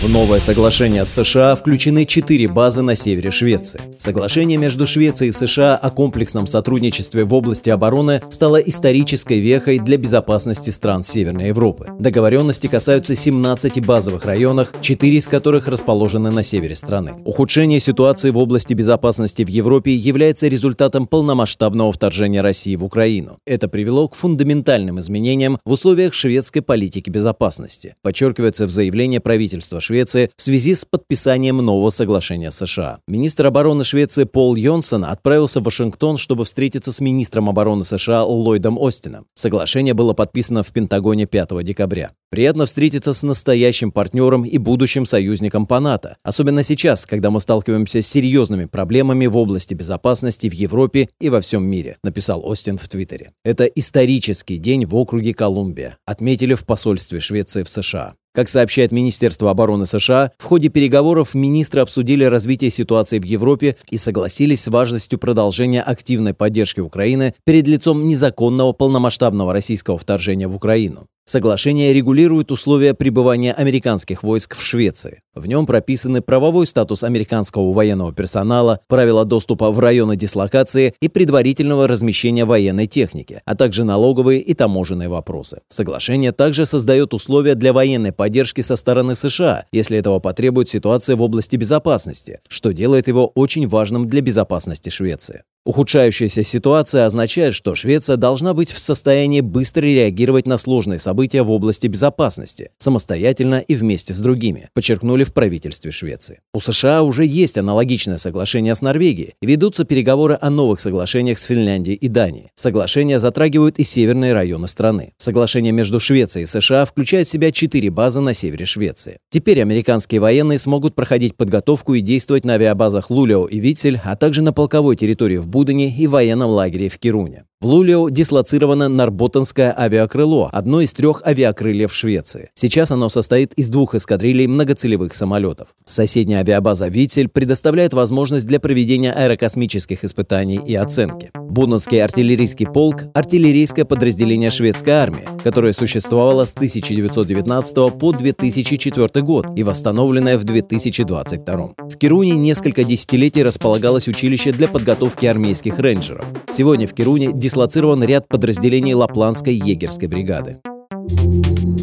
В новое соглашение с США включены четыре базы на севере Швеции. Соглашение между Швецией и США о комплексном сотрудничестве в области обороны стало исторической вехой для безопасности стран Северной Европы. Договоренности касаются 17 базовых районов, 4 из которых расположены на севере страны. Ухудшение ситуации в области безопасности в Европе является результатом полномасштабного вторжения России в Украину. Это привело к фундаментальным изменениям в условиях шведской политики безопасности, подчеркивается в заявлении правительства Швеции в связи с подписанием нового соглашения США. Министр обороны Швеции Пол Йонсон отправился в Вашингтон, чтобы встретиться с министром обороны США Ллойдом Остином. Соглашение было подписано в Пентагоне 5 декабря. Приятно встретиться с настоящим партнером и будущим союзником по НАТО, особенно сейчас, когда мы сталкиваемся с серьезными проблемами в области безопасности в Европе и во всем мире, написал Остин в Твиттере. Это исторический день в округе Колумбия, отметили в посольстве Швеции в США. Как сообщает Министерство обороны США, в ходе переговоров министры обсудили развитие ситуации в Европе и согласились с важностью продолжения активной поддержки Украины перед лицом незаконного полномасштабного российского вторжения в Украину. Соглашение регулирует условия пребывания американских войск в Швеции. В нем прописаны правовой статус американского военного персонала, правила доступа в районы дислокации и предварительного размещения военной техники, а также налоговые и таможенные вопросы. Соглашение также создает условия для военной поддержки со стороны США, если этого потребует ситуация в области безопасности, что делает его очень важным для безопасности Швеции. Ухудшающаяся ситуация означает, что Швеция должна быть в состоянии быстро реагировать на сложные события в области безопасности, самостоятельно и вместе с другими, подчеркнули в правительстве Швеции. У США уже есть аналогичное соглашение с Норвегией, ведутся переговоры о новых соглашениях с Финляндией и Данией. Соглашения затрагивают и северные районы страны. Соглашение между Швецией и США включает в себя четыре базы на севере Швеции. Теперь американские военные смогут проходить подготовку и действовать на авиабазах Лулео и Витсель, а также на полковой территории в Будане и военном лагере в Кируне. В Лулио дислоцировано Нарботанское авиакрыло, одно из трех авиакрыльев Швеции. Сейчас оно состоит из двух эскадрилей многоцелевых самолетов. Соседняя авиабаза «Витель» предоставляет возможность для проведения аэрокосмических испытаний и оценки. Буднонский артиллерийский полк – артиллерийское подразделение шведской армии, которое существовало с 1919 по 2004 год и восстановленное в 2022. В Кируне несколько десятилетий располагалось училище для подготовки армейских рейнджеров. Сегодня в Кируне дислоцирован ряд подразделений Лапландской егерской бригады.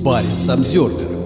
Парень Самсервер